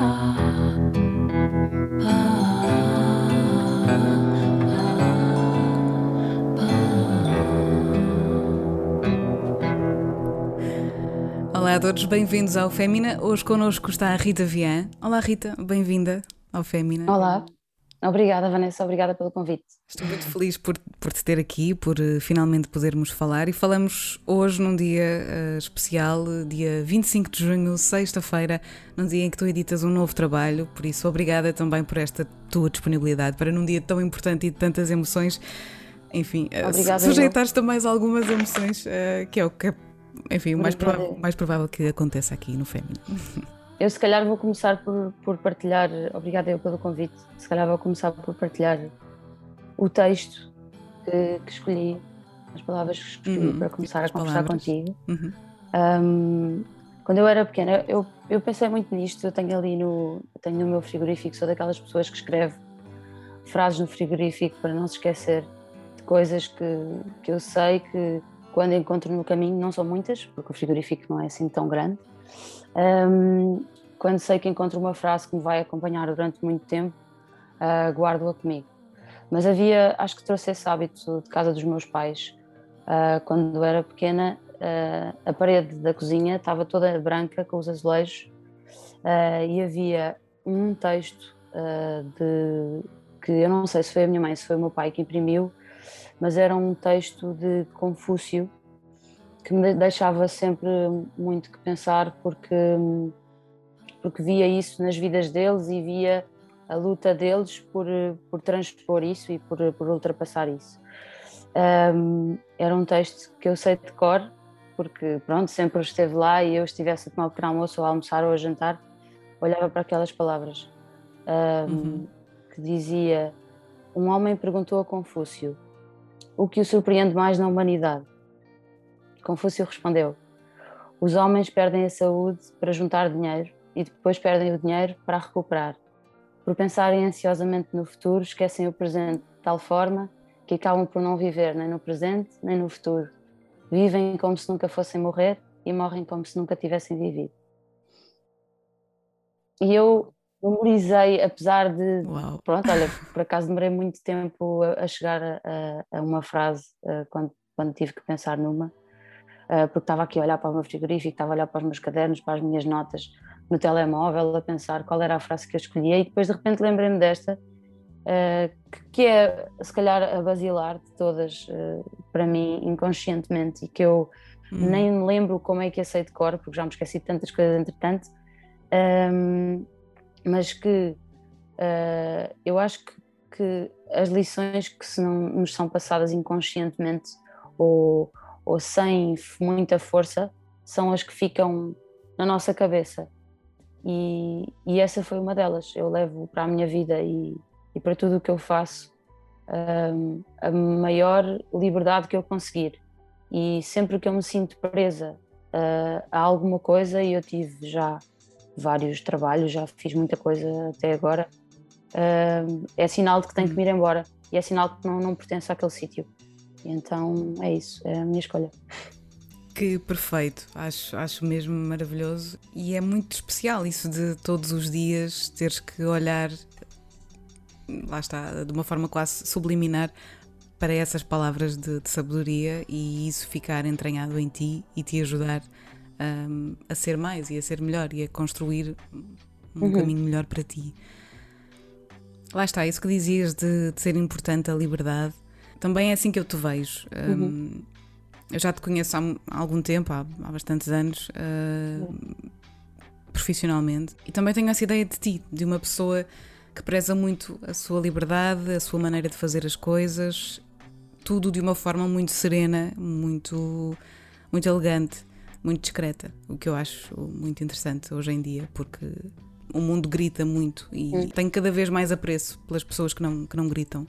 Olá a todos, bem-vindos ao Fémina. Hoje connosco está a Rita Vian. Olá Rita, bem-vinda ao Fémina. Olá, obrigada Vanessa, obrigada pelo convite. Estou muito feliz por, por te ter aqui, por uh, finalmente podermos falar e falamos hoje num dia uh, especial, dia 25 de junho, sexta-feira, num dia em que tu editas um novo trabalho, por isso obrigada também por esta tua disponibilidade para num dia tão importante e de tantas emoções, enfim, uh, sujeitar-te a mais algumas emoções, que é o que é enfim, o mais provável, mais provável que aconteça aqui no Fémina. Eu se calhar vou começar por, por partilhar, obrigada eu pelo convite, se calhar vou começar por partilhar o texto que, que escolhi, as palavras que escolhi uhum. para começar a conversar palavras. contigo. Uhum. Um, quando eu era pequena, eu, eu pensei muito nisto, eu tenho ali no, tenho no meu frigorífico, sou daquelas pessoas que escreve frases no frigorífico para não se esquecer de coisas que, que eu sei que quando encontro no caminho, não são muitas, porque o frigorífico não é assim tão grande. Um, quando sei que encontro uma frase que me vai acompanhar durante muito tempo, uh, guardo-a comigo. Mas havia, acho que trouxe esse hábito de casa dos meus pais. Uh, quando era pequena, uh, a parede da cozinha estava toda branca com os azulejos e havia um texto de que eu não sei se foi a minha mãe, se foi o meu pai que imprimiu, mas era um texto de Confúcio que me deixava sempre muito que pensar porque porque via isso nas vidas deles e via a luta deles por, por transpor isso e por, por ultrapassar isso. Um, era um texto que eu sei de cor, porque pronto, sempre esteve lá e eu estivesse a tomar o pequeno almoço ou a almoçar ou a jantar, olhava para aquelas palavras um, uhum. que dizia um homem perguntou a Confúcio o que o surpreende mais na humanidade? Confúcio respondeu: Os homens perdem a saúde para juntar dinheiro e depois perdem o dinheiro para recuperar. Por pensarem ansiosamente no futuro, esquecem o presente de tal forma que acabam por não viver nem no presente nem no futuro. Vivem como se nunca fossem morrer e morrem como se nunca tivessem vivido. E eu memorizei, apesar de. Uau. Pronto, olha, por acaso demorei muito tempo a, a chegar a, a, uma frase uh, quando, quando tive que pensar numa, porque estava aqui a olhar para o meu frigorífico, estava a olhar para os meus cadernos, para as minhas notas no telemóvel, a pensar qual era a frase que eu escolhia e depois de repente lembrei-me desta, uh, que, é se calhar a basilar de todas para mim inconscientemente e que eu hum. nem me lembro como é que aceito de cor, porque já me esqueci de tantas coisas entretanto. Mas que eu acho que, que, as lições que se não nos são passadas inconscientemente ou, ou sem muita força são as que ficam na nossa cabeça. E, e essa foi uma delas. Eu levo para a minha vida e, e para tudo o que eu faço um, a maior liberdade que eu conseguir. E sempre que eu me sinto presa uh, a alguma coisa, e eu tive já vários trabalhos, já fiz muita coisa até agora, uh, é sinal de que tenho que me ir embora e é sinal que não, não pertence àquele sítio. Então é isso, é a minha escolha. Que perfeito, acho, acho mesmo maravilhoso e é muito especial isso de todos os dias teres que olhar, lá está, de uma forma quase subliminar para essas palavras de, de sabedoria e isso ficar entranhado em ti e te ajudar um, a ser mais e a ser melhor e a construir um uhum. caminho melhor para ti. Lá está, isso que dizias de, de, ser importante a liberdade, também é assim que eu te vejo. Um, uhum. Eu já te conheço há, algum tempo, há, há bastantes anos, uh, profissionalmente, e também tenho essa ideia de ti, de uma pessoa que preza muito a sua liberdade, a sua maneira de fazer as coisas, tudo de uma forma muito serena, muito, muito elegante muito discreta, o que eu acho muito interessante hoje em dia, porque o mundo grita muito e hum. tenho cada vez mais apreço pelas pessoas que não, que não gritam.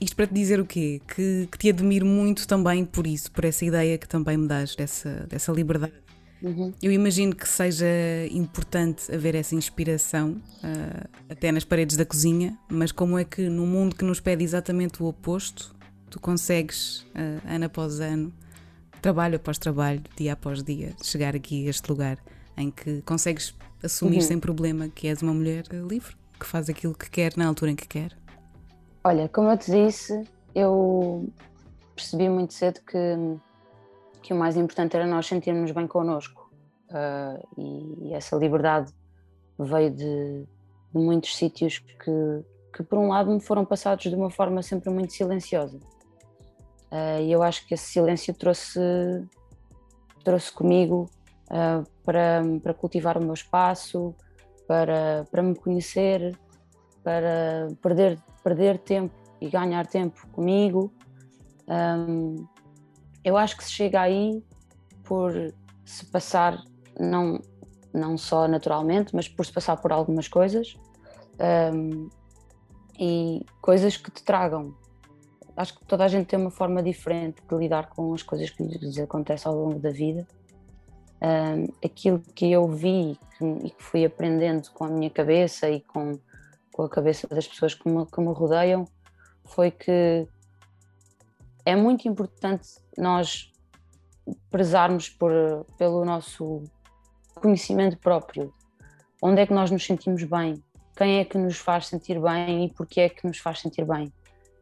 Isto para te dizer o quê? Que, que te admiro muito também por isso, por essa ideia que também me dás dessa, dessa liberdade. Uhum. Eu imagino que seja importante haver essa inspiração, uh, até nas paredes da cozinha, mas como é que num mundo que nos pede exatamente o oposto, tu consegues, uh, ano após ano, trabalho após trabalho, dia após dia, chegar aqui a este lugar em que consegues assumir uhum. sem problema que és uma mulher livre, que faz aquilo que quer na altura em que quer? Olha, como eu te disse, eu percebi muito cedo que, que o mais importante era nós sentirmos bem connosco uh, e, e, essa liberdade veio de, de muitos sítios que, que, por um lado, me foram passados de uma forma sempre muito silenciosa. Uh, e eu acho que esse silêncio trouxe, trouxe comigo uh, para, para cultivar o meu espaço, para, para me conhecer, para perder, perder tempo e ganhar tempo comigo. Um, eu acho que se chega aí por se passar, não, não só naturalmente, mas por se passar por algumas coisas um, e coisas que te tragam. Acho que toda a gente tem uma forma diferente de lidar com as coisas que lhes acontecem ao longo da vida. Um, aquilo que eu vi e que fui aprendendo com a minha cabeça e com, com a cabeça das pessoas que me, que me rodeiam foi que é muito importante nós prezarmos por, pelo nosso conhecimento próprio. Onde é que nós nos sentimos bem? Quem é que nos faz sentir bem e porquê é que nos faz sentir bem?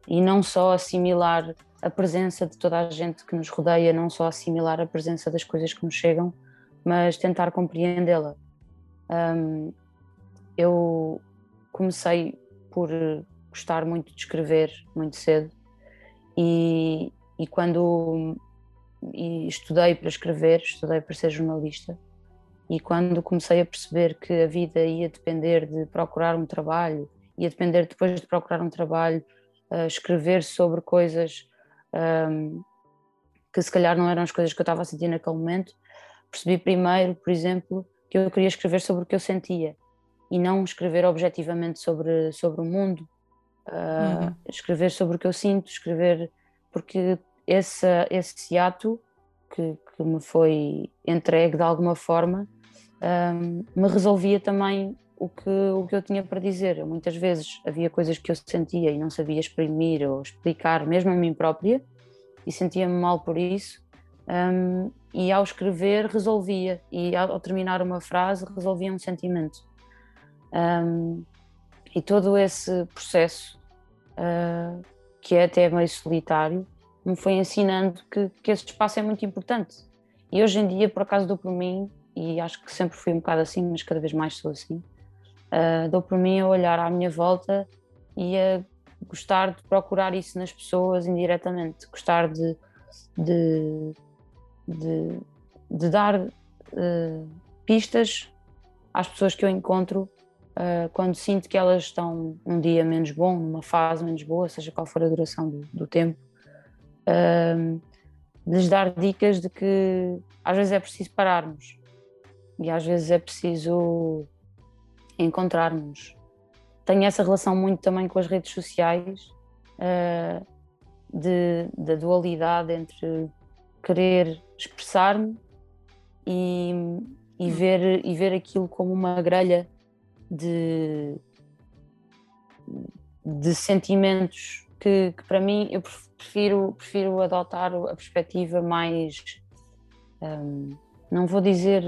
E não só assimilar a presença de toda a gente que nos rodeia, não só assimilar a presença das coisas que nos chegam, mas tentar compreendê-la. Um, eu comecei por gostar muito de escrever muito cedo e, e quando e estudei para escrever, estudei para ser jornalista e quando comecei a perceber que a vida ia depender de procurar um trabalho, ia depender depois de procurar um trabalho, uh, escrever sobre coisas um, que se calhar não eram as coisas que eu estava a sentir naquele momento, percebi primeiro, por exemplo, que eu queria escrever sobre o que eu sentia e não escrever objetivamente sobre, sobre o mundo, uh, uhum. escrever sobre o que eu sinto, escrever porque esse, esse ato que, que me foi entregue de alguma forma um, me resolvia também o que, o que eu tinha para dizer. Eu, muitas vezes havia coisas que eu sentia e não sabia exprimir ou explicar, mesmo a mim própria, e sentia-me mal por isso. Um, e ao escrever resolvia, e ao, ao, terminar uma frase resolvia um sentimento. Um, e todo esse processo uh, que é até meio solitário, me foi ensinando que, que esse espaço é muito importante. E hoje em dia, por acaso, dou por mim, e acho que sempre fui um bocado assim, mas cada vez mais sou assim, uh, dou por mim a olhar à minha volta e a gostar de procurar isso nas pessoas indiretamente, gostar de, de, de, de dar uh, pistas às pessoas que eu encontro uh, quando sinto que elas estão um dia menos bom, numa fase menos boa, seja qual for a duração do, do tempo, uh, lhes dar dicas de que às vezes é preciso pararmos e às vezes é preciso encontrarmos. Tenho essa relação muito também com as redes sociais, uh, de, da dualidade entre querer expressar-me e, e, hum. ver, e ver aquilo como uma grelha de, de sentimentos que, que, para mim eu prefiro, prefiro adotar a perspectiva mais, um, não vou dizer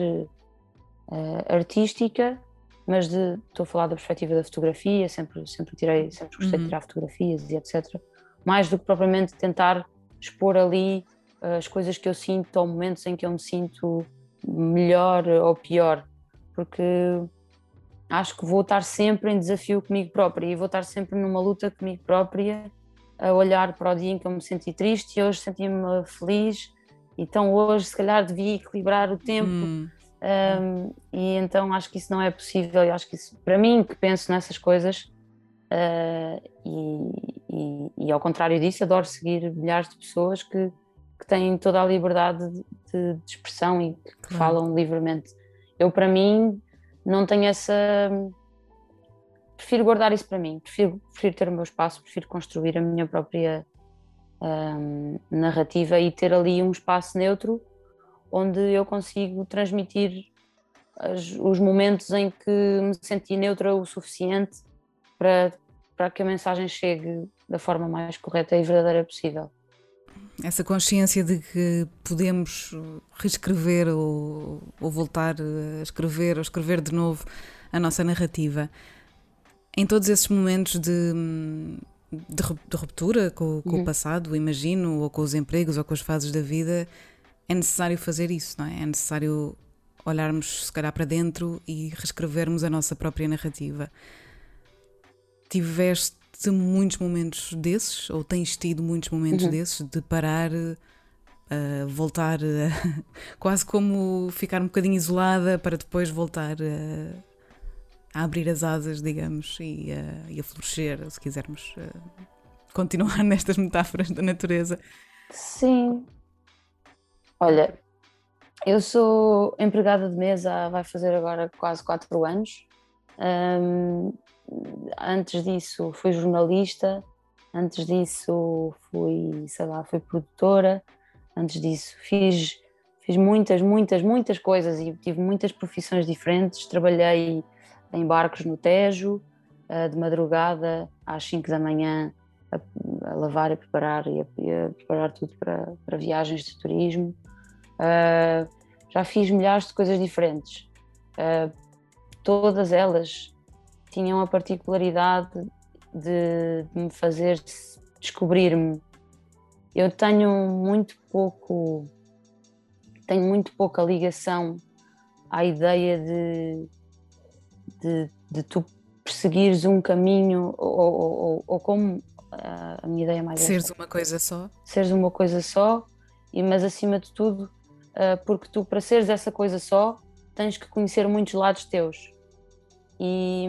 uh, artística, mas de, estou a falar da perspectiva da fotografia, sempre, sempre, tirei, sempre gostei uhum. de tirar fotografias e etc. Mais do que propriamente tentar expor ali uh, as coisas que eu sinto ou momentos em que eu me sinto melhor ou pior, porque acho que vou estar sempre em desafio comigo própria e vou estar sempre numa luta comigo própria, a olhar para o dia em que eu me senti triste e hoje senti-me feliz, então hoje se calhar devia equilibrar o tempo. Hum. Um, e então acho que isso não é possível. Eu acho que isso, para mim, que penso nessas coisas, uh, e, e, e, ao contrário disso, adoro seguir milhares de pessoas que, que têm toda a liberdade de, de, de expressão e que, que falam livremente. Eu, para mim, não tenho essa. Prefiro guardar isso para mim, prefiro, prefiro ter o meu espaço, prefiro construir a minha própria um, narrativa e ter ali um espaço neutro onde eu consigo transmitir as, os momentos em que me senti neutra o suficiente para, para que a mensagem chegue da forma mais correta e verdadeira possível. Essa consciência de que podemos reescrever ou, ou voltar a escrever ou escrever de novo a nossa narrativa. Em todos esses momentos de, de, de ruptura com, com uhum. o passado, imagino, ou com os empregos ou com as fases da vida, é necessário fazer isso, não é? É necessário olharmos, se calhar, para dentro e reescrevermos a nossa própria narrativa. Tiveste muitos momentos desses, ou tens tido muitos momentos uhum. desses, de parar, uh, voltar, uh, quase como ficar um bocadinho isolada para depois voltar uh, a abrir as asas, digamos, e, e a florescer, se quisermos continuar nestas metáforas da natureza. Sim. Olha, eu sou empregada de mesa, vai fazer agora quase quatro anos. Um, antes disso fui jornalista, antes disso fui, sei lá, fui produtora, antes disso fiz, fiz muitas, muitas, muitas coisas e tive muitas profissões diferentes. Trabalhei em barcos no Tejo, eh, de madrugada às 5 da manhã a, a lavar e preparar e a, a, preparar tudo para, para viagens de turismo. Uh, já fiz milhares de coisas diferentes. Uh, todas elas tinham a particularidade de, de me fazer descobrir-me. Eu tenho muito pouco, tenho muito pouca ligação à ideia de, de, de tu perseguires um caminho ou, ou, ou como a minha ideia mais seres uma coisa só? Seres uma coisa só e mas acima de tudo porque tu para seres essa coisa só tens que conhecer muitos lados teus e,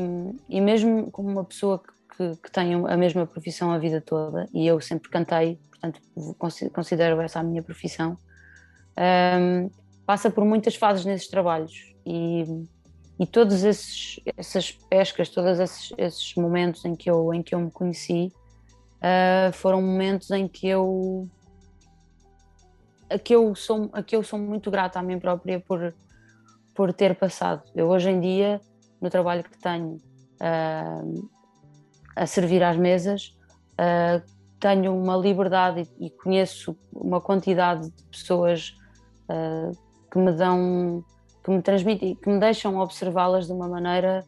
e mesmo como uma pessoa que, que tem a mesma profissão a vida toda, e eu sempre cantei, portanto considero essa a minha profissão, um, passa por muitas fases nesses trabalhos. E, e todas essas pescas, todos esses, esses, momentos em que eu, em que eu me conheci, uh, foram momentos em que eu a que eu sou a que eu sou muito grata a mim própria por por ter passado. Eu hoje em dia no trabalho que tenho uh, a servir às mesas, uh, tenho uma liberdade e, e, conheço uma quantidade de pessoas uh, que me dão, que me transmitem, que me deixam observá-las de uma maneira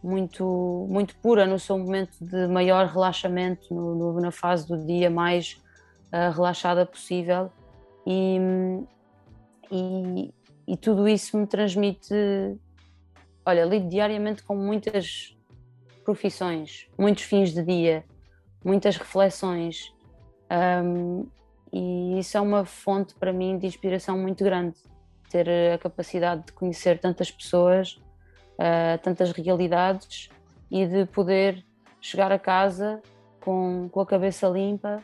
muito, muito pura no seu momento de maior relaxamento, no, no, na fase do dia mais relaxada possível. E, e, e tudo isso me transmite olha, lido diariamente com muitas profissões, muitos fins de dia, muitas reflexões. Um, e isso é uma fonte para mim de inspiração muito grande. Ter a capacidade de conhecer tantas pessoas, uh, tantas realidades e de poder chegar a casa com, com a cabeça limpa,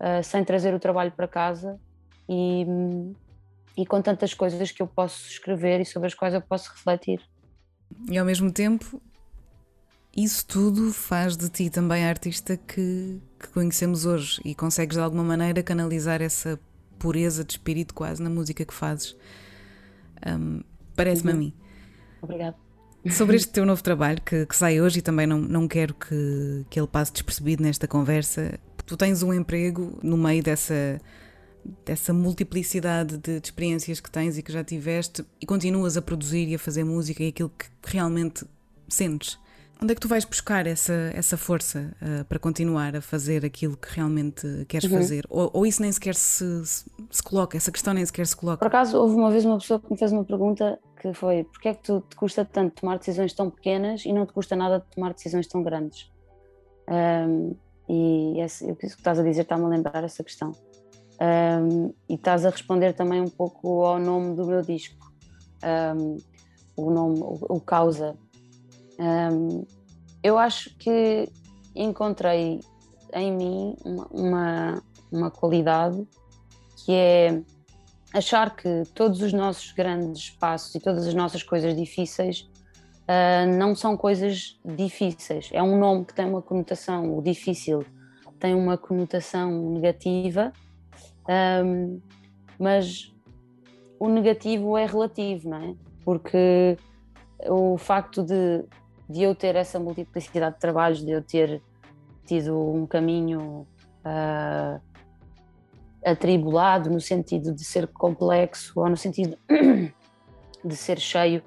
uh, sem trazer o trabalho para casa e, e com tantas coisas que eu posso escrever e sobre as quais eu posso refletir. E ao mesmo tempo, isso tudo faz de ti também a artista que, que conhecemos hoje e consegues de alguma maneira canalizar essa pureza de espírito quase na música que fazes. Um, Parece-me uhum. a mim. Obrigada. Sobre este teu novo trabalho que, que, sai hoje e também não, não quero que, que ele passe despercebido nesta conversa, tu tens um emprego no meio dessa dessa multiplicidade de, de, experiências que tens e que já tiveste e continuas a produzir e a fazer música e aquilo que realmente sentes. Onde é que tu vais buscar essa, essa força uh, para continuar a fazer aquilo que realmente queres uhum. fazer? Ou, ou, isso nem sequer se, se, se, coloca, essa questão nem sequer se coloca? Por acaso, houve uma vez uma pessoa que me fez uma pergunta que foi: porquê é que tu, te custa tanto tomar decisões tão pequenas e não te custa nada tomar decisões tão grandes? Um, e esse, o que estás a dizer está-me a lembrar essa questão. Um, e estás a responder também um pouco ao nome do meu disco, um, o nome, o, o Causa. Um, eu acho que encontrei em mim uma, uma, qualidade que é achar que todos os nossos grandes passos e todas as nossas coisas difíceis uh, não são coisas difíceis. É um nome que tem uma conotação, o difícil tem uma conotação negativa um, mas o negativo é relativo, não é? Porque o facto de, de eu ter essa multiplicidade de trabalhos, de eu ter tido um caminho uh, atribulado no sentido de ser complexo ou no sentido de ser cheio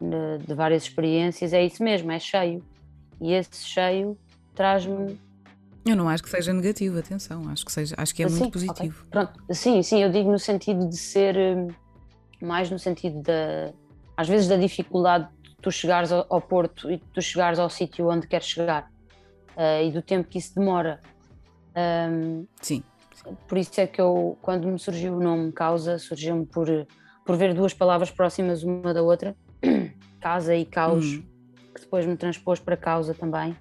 de, de várias experiências, é isso mesmo, é cheio. E esse cheio traz-me eu não acho que seja negativo, atenção, acho que, seja, acho que é muito positivo. Okay. Pronto, sim, sim, eu digo no sentido de ser hum, mais no sentido da às vezes da dificuldade de tu chegares ao, ao Porto e de tu chegares ao sítio onde queres chegar uh, e do tempo que isso demora. Um, sim, sim. Por isso é que eu, quando me surgiu o nome Causa, surgiu-me por, por ver duas palavras próximas uma da outra, casa e caos, hum. que depois me transpôs para causa também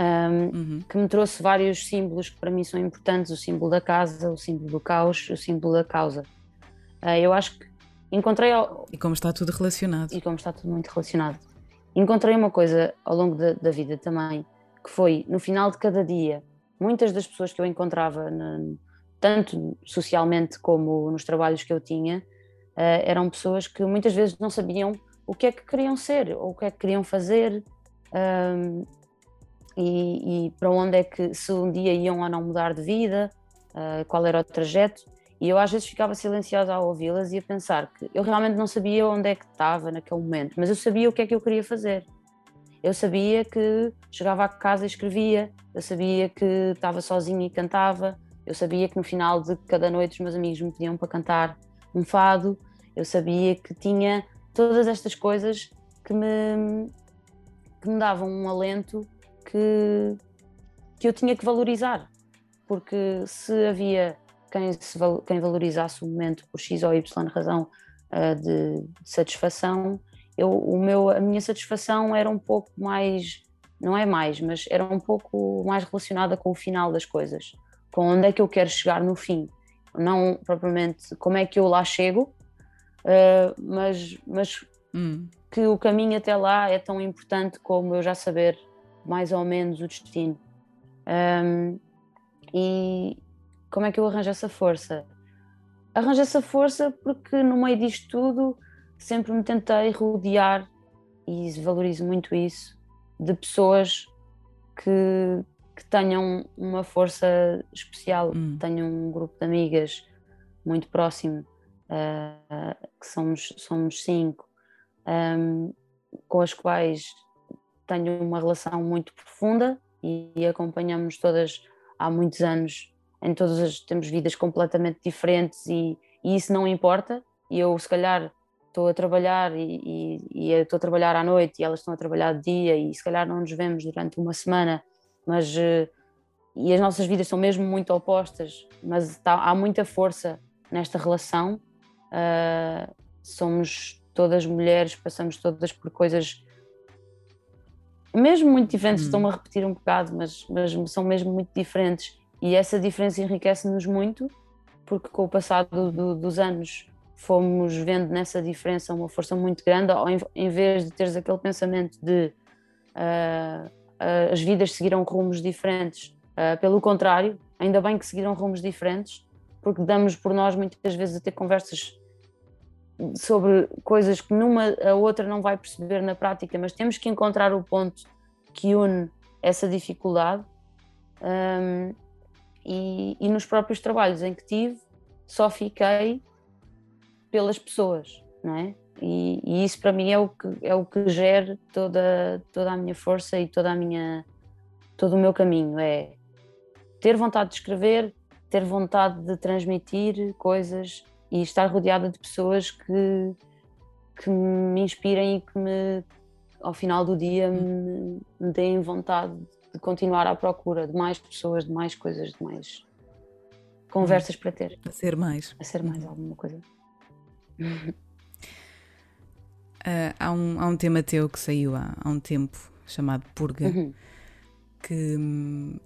um, uhum. que me trouxe vários símbolos que para mim são importantes: o símbolo da casa, o símbolo do caos, o símbolo da causa. Uh, eu acho que encontrei. E como está tudo relacionado. E como está tudo muito relacionado. Encontrei uma coisa ao longo da, da vida também, que foi no final de cada dia, muitas das pessoas que eu encontrava, na, tanto socialmente como nos trabalhos que eu tinha, uh, eram pessoas que muitas vezes não sabiam o que é que queriam ser ou o que é que queriam fazer e, e, para onde é que, se um dia iam ou não mudar de vida, uh, qual era o trajeto. E eu às vezes ficava silenciosa a ouvi-las e a pensar que eu realmente não sabia onde é que estava naquele momento, mas eu sabia o que é que eu queria fazer. Eu sabia que chegava a casa e escrevia, eu sabia que estava sozinha e cantava, eu sabia que no final de cada noite os meus amigos me pediam para cantar um fado, eu sabia que tinha todas estas coisas que me, que me davam um alento que, que eu tinha que valorizar, porque se havia quem, se, quem valorizasse o momento por X ou Y razão uh, de, de, satisfação, eu, o meu, a minha satisfação era um pouco mais, não é mais, mas era um pouco mais relacionada com o final das coisas, com onde é que eu quero chegar no fim, não propriamente como é que eu lá chego, uh, mas, mas hum. que o caminho até lá é tão importante como eu já saber mais ou menos o destino. Um, e como é que eu arranjo essa força? Arranjo essa força porque no meio disto tudo sempre me tentei rodear, e valorizo muito isso, de pessoas que, que tenham uma força especial. Hum. Tenho um grupo de amigas muito próximo, uh, que somos, somos cinco, um, com as quais tenho uma relação muito profunda e, e acompanhamos todas há muitos anos, em todas as temos vidas completamente diferentes e, e isso não importa. E eu, se calhar, estou a trabalhar e, estou a trabalhar à noite e elas estão a trabalhar de dia e se calhar não nos vemos durante uma semana, mas eh, e as nossas vidas são mesmo muito opostas, mas tá, há muita força nesta relação. Uh, somos todas mulheres, passamos todas por coisas mesmo muito diferentes, hum. estão-me a repetir um bocado, mas, mas são mesmo muito diferentes. E essa diferença enriquece-nos muito, porque com o passado do, dos anos fomos vendo nessa diferença uma força muito grande, ao, em vez de teres aquele pensamento de uh, uh, as vidas seguiram rumos diferentes. Uh, pelo contrário, ainda bem que seguiram rumos diferentes, porque damos por nós muitas vezes a ter conversas sobre coisas que numa a outra não vai perceber na prática, mas temos que encontrar o ponto que une essa dificuldade. Um, e, e, nos próprios trabalhos em que tive, só fiquei pelas pessoas, não é? E, e, isso para mim é o que é o que gera toda toda a minha força e toda a minha todo o meu caminho é ter vontade de escrever, ter vontade de transmitir coisas e estar rodeada de pessoas que, que me inspirem e que me, ao final do dia me, me deem vontade de continuar à procura de mais pessoas, de mais coisas, de mais conversas para ter. A ser mais. A ser mais alguma coisa. Uh, há, um, há um tema teu que saiu há, há um tempo chamado Purga uhum. que hum,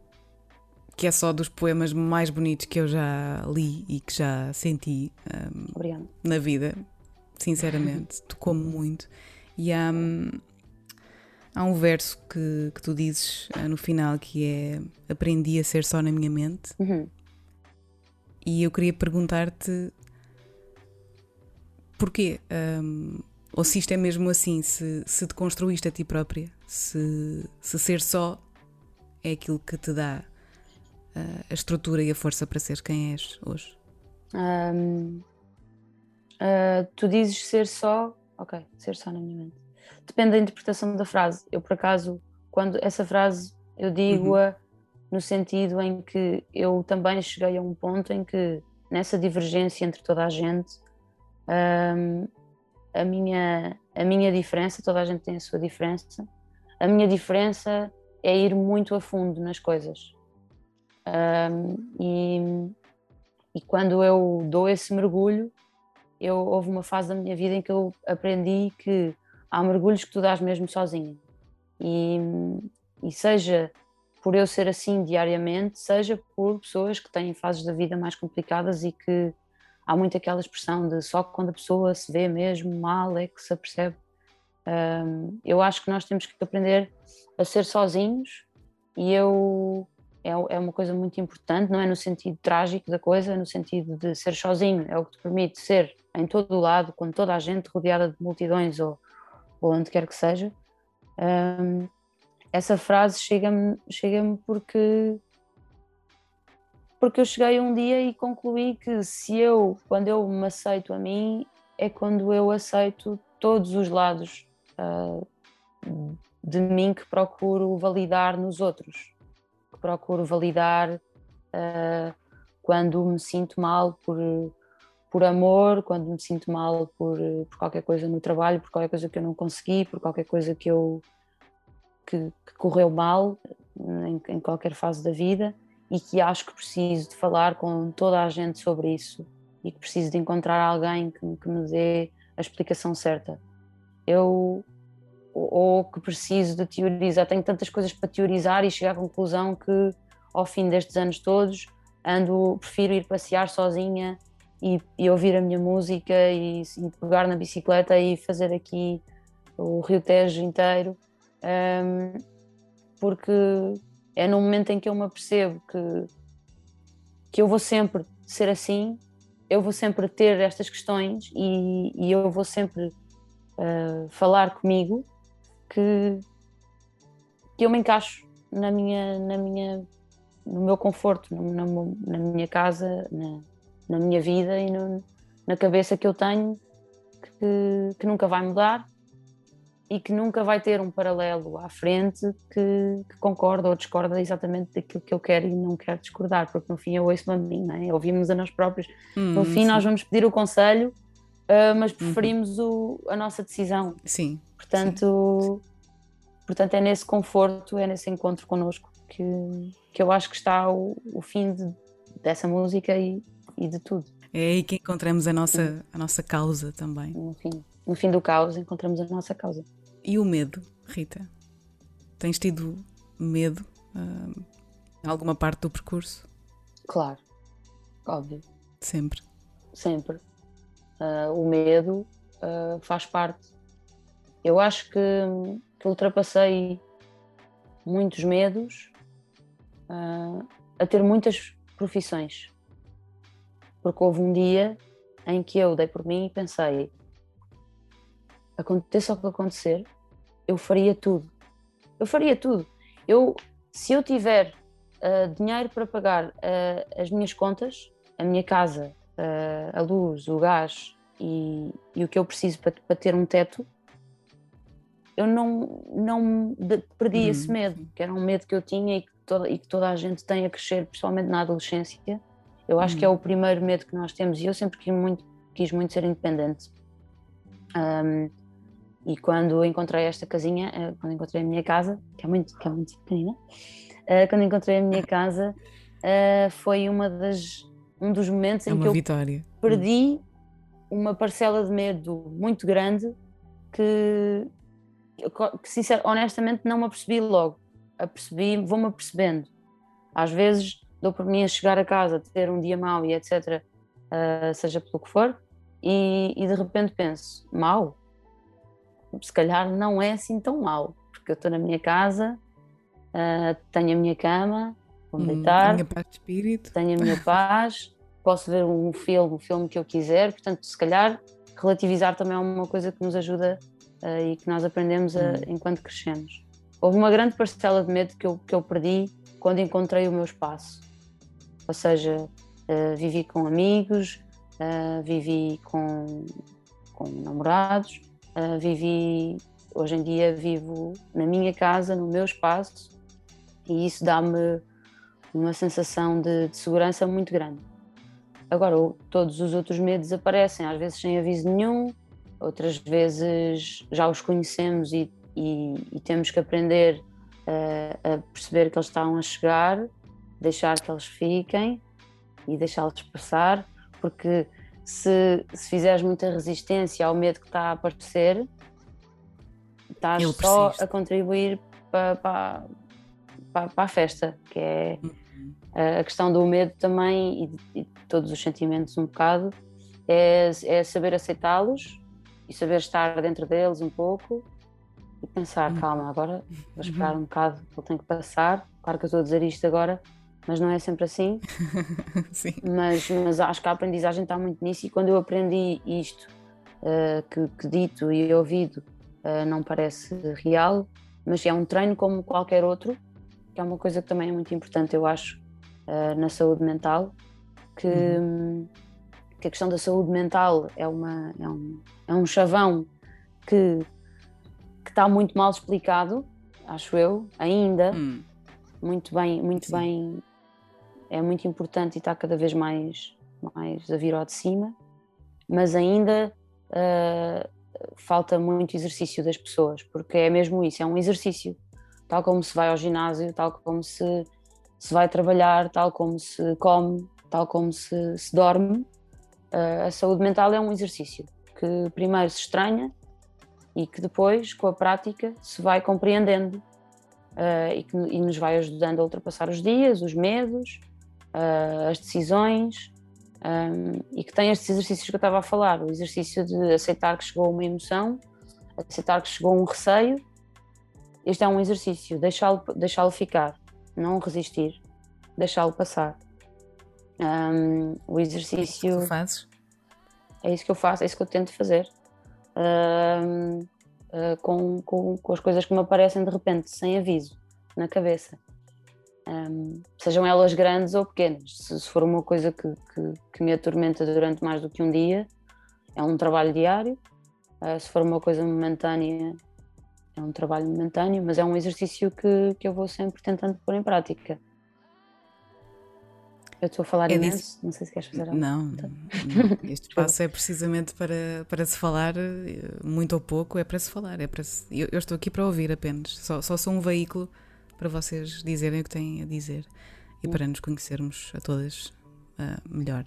que é só dos poemas mais bonitos que eu já li e que já senti um, na vida, sinceramente. Tocou-me muito. E há, um, há um verso que, que tu dizes uh, no final que é Aprendi a ser só na minha mente. Uhum. E eu queria perguntar-te porquê? Um, ou se isto é mesmo assim, se, se te construíste a ti própria, se, se ser só é aquilo que te dá a estrutura e a força para ser quem és hoje? Um, uh, tu dizes ser só. Ok, ser só na minha mente. Depende da interpretação da frase. Eu, por acaso, quando essa frase eu digo-a uhum. no sentido em que eu também cheguei a um ponto em que, nessa divergência entre toda a gente, um, a, minha, a minha diferença, toda a gente tem a sua diferença, a minha diferença é ir muito a fundo nas coisas. Um, e, e quando eu dou esse mergulho, eu, houve uma fase da minha vida em que eu aprendi que há mergulhos que tu dás mesmo sozinha. E, e seja por eu ser assim diariamente, seja por pessoas que têm fases da vida mais complicadas e que há muito aquela expressão de só quando a pessoa se vê mesmo mal é que se apercebe. Eu acho que nós temos que aprender a ser sozinhos e eu é, é uma coisa muito importante, não é no sentido trágico da coisa, é no sentido de ser sozinho, é o que te permite ser em todo o lado, com toda a gente rodeada de multidões ou, ou onde quer que seja. Um, essa frase chega-me chega porque porque eu cheguei um dia e concluí que se eu, quando eu me aceito a mim, é quando eu aceito todos os lados uh, de mim que procuro validar nos outros procuro validar uh, quando me sinto mal por, por amor, quando me sinto mal por, por, qualquer coisa no trabalho, por qualquer coisa que eu não consegui, por qualquer coisa que eu que, que correu mal em, em, qualquer fase da vida e que acho que preciso de falar com toda a gente sobre isso e que preciso de encontrar alguém que, que me dê a explicação certa. Eu ou que preciso de teorizar. Tenho tantas coisas para teorizar e chegar à conclusão que, ao fim destes anos todos, ando, prefiro ir passear sozinha e, e ouvir a minha música e, e, pegar na bicicleta e fazer aqui o Rio Tejo inteiro, um, porque é no momento em que eu me apercebo que, que eu vou sempre ser assim, eu vou sempre ter estas questões e, e eu vou sempre uh, falar comigo que, que eu me encaixo na minha, na minha, no meu conforto, na, na minha casa, na, na minha vida e no, na cabeça que eu tenho, que, que, nunca vai mudar e que nunca vai ter um paralelo à frente que, que, concorda ou discorda exatamente daquilo que eu quero e não quero discordar, porque no fim eu ouço-me a mim, é? ouvimos a nós próprios. Hum, no fim, sim. nós vamos pedir o conselho, uh, mas uhum. preferimos uhum. o, a nossa decisão. Sim. Portanto, portanto, é nesse conforto, é nesse encontro connosco que, que eu acho que está o, o fim de, dessa música e, e, de tudo. É aí que encontramos a nossa, a nossa causa também. No fim, no fim do caos, encontramos a nossa causa. E o medo, Rita? Tens tido medo uh, em alguma parte do percurso? Claro, óbvio. Sempre. Sempre. Uh, o medo uh, faz parte eu acho que, que ultrapassei muitos medos uh, a ter muitas profissões. Porque houve um dia em que eu dei por mim e pensei: aconteça o que acontecer, eu faria tudo. Eu faria tudo. Eu, se eu tiver uh, dinheiro para pagar uh, as minhas contas, a minha casa, a luz, o gás e, e, o que eu preciso para, para ter um teto, eu não, não perdi uhum. esse medo, que era um medo que eu tinha e que, toda, e que toda a gente tem a crescer, principalmente na adolescência. Eu acho uhum. que é uhum. o primeiro medo que nós temos e eu sempre quis muito, quis muito ser independente. Um, e quando encontrei esta casinha, eh, quando encontrei a minha casa, que é muito, que é muito pequenina, uh, quando encontrei a minha casa, uh, foi uma das, um dos momentos é em que eu vitória. perdi uma parcela de medo muito grande que, que sincero, honestamente não me apercebi logo. Apercebi, vou-me apercebendo. Às vezes dou por mim a chegar a casa, ter um dia mau e etc, uh, seja pelo que for, e, e, de repente penso, mau? Se calhar não é assim tão mau, porque eu estou na minha casa, uh, tenho a minha cama, vou-me hum, deitar, a minha paz de espírito. tenho a minha paz, posso ver um filme, um filme que eu quiser, portanto, se calhar relativizar também é uma coisa que nos ajuda uh, e que nós aprendemos a, hum. enquanto crescemos. Houve uma grande parcela de medo que eu, que eu perdi quando encontrei o meu espaço. Ou seja, uh, vivi com amigos, uh, vivi com, com namorados, vivi. Hoje em dia vivo na minha casa, no meu espaço, e isso dá-me uma sensação de, de, segurança muito grande. Agora, todos os outros medos aparecem, às vezes sem aviso nenhum, outras vezes já os conhecemos e, e, e temos que aprender a perceber que eles estão a chegar, deixar que eles fiquem e deixá-los passar, porque se, se fizeres muita resistência ao medo que está a aparecer, estás só a contribuir para, para, para, para, a festa, que é uhum. A questão do medo também e, e todos os sentimentos um bocado, é, é saber aceitá-los e saber estar dentro deles um pouco e pensar, uhum. calma, agora vou esperar uhum. um bocado, ele tem que passar. Claro que eu estou a dizer isto agora, mas não é sempre assim. Sim. Mas, mas acho que a aprendizagem está muito nisso e quando eu aprendi isto, uh, que, que, dito e ouvido uh, não parece real, mas é um treino como qualquer outro, que é uma coisa que também é muito importante, eu acho, uh, na saúde mental, que, uhum. que, a questão da saúde mental é, uma, é, um, é um chavão que, que está muito mal explicado, acho eu, ainda. Hum. Muito bem, muito Sim. bem é muito importante e está cada vez mais, mais a vir ao de cima, mas ainda uh, falta muito exercício das pessoas, porque é mesmo isso, é um exercício. Tal como se vai ao ginásio, tal como se, se vai trabalhar, tal como se come, tal como se, se dorme, uh, a saúde mental é um exercício que primeiro se estranha e que depois, com a prática, se vai compreendendo uh, e que e nos vai ajudando a ultrapassar os dias, os medos, uh, as decisões um, e que tem estes exercícios que eu estava a falar, o exercício de aceitar que chegou uma emoção, aceitar que chegou um receio. Este é um exercício, deixá-lo deixá ficar, não resistir, deixá-lo passar. Um, o exercício. É isso que fazes? É isso que eu faço, é isso que eu tento fazer. Um, uh, ah, com, com, com as coisas que me aparecem de repente, sem aviso, na cabeça um, sejam elas grandes ou pequenas. Se, se for uma coisa que, que, que, me atormenta durante mais do que um dia, é um trabalho diário. Uh, se for uma coisa momentânea, é um trabalho momentâneo, mas é um exercício que, que eu vou sempre tentando pôr em prática. Eu estou a falar é imenso, disso. não sei se queres fazer algo. Não, então. não. este espaço é precisamente para, para se falar, eh, muito ou pouco, é para se falar. É para se... eu, eu, estou aqui para ouvir apenas, só, só sou um veículo para vocês dizerem o que têm a dizer e para nos conhecermos a todas uh, melhor.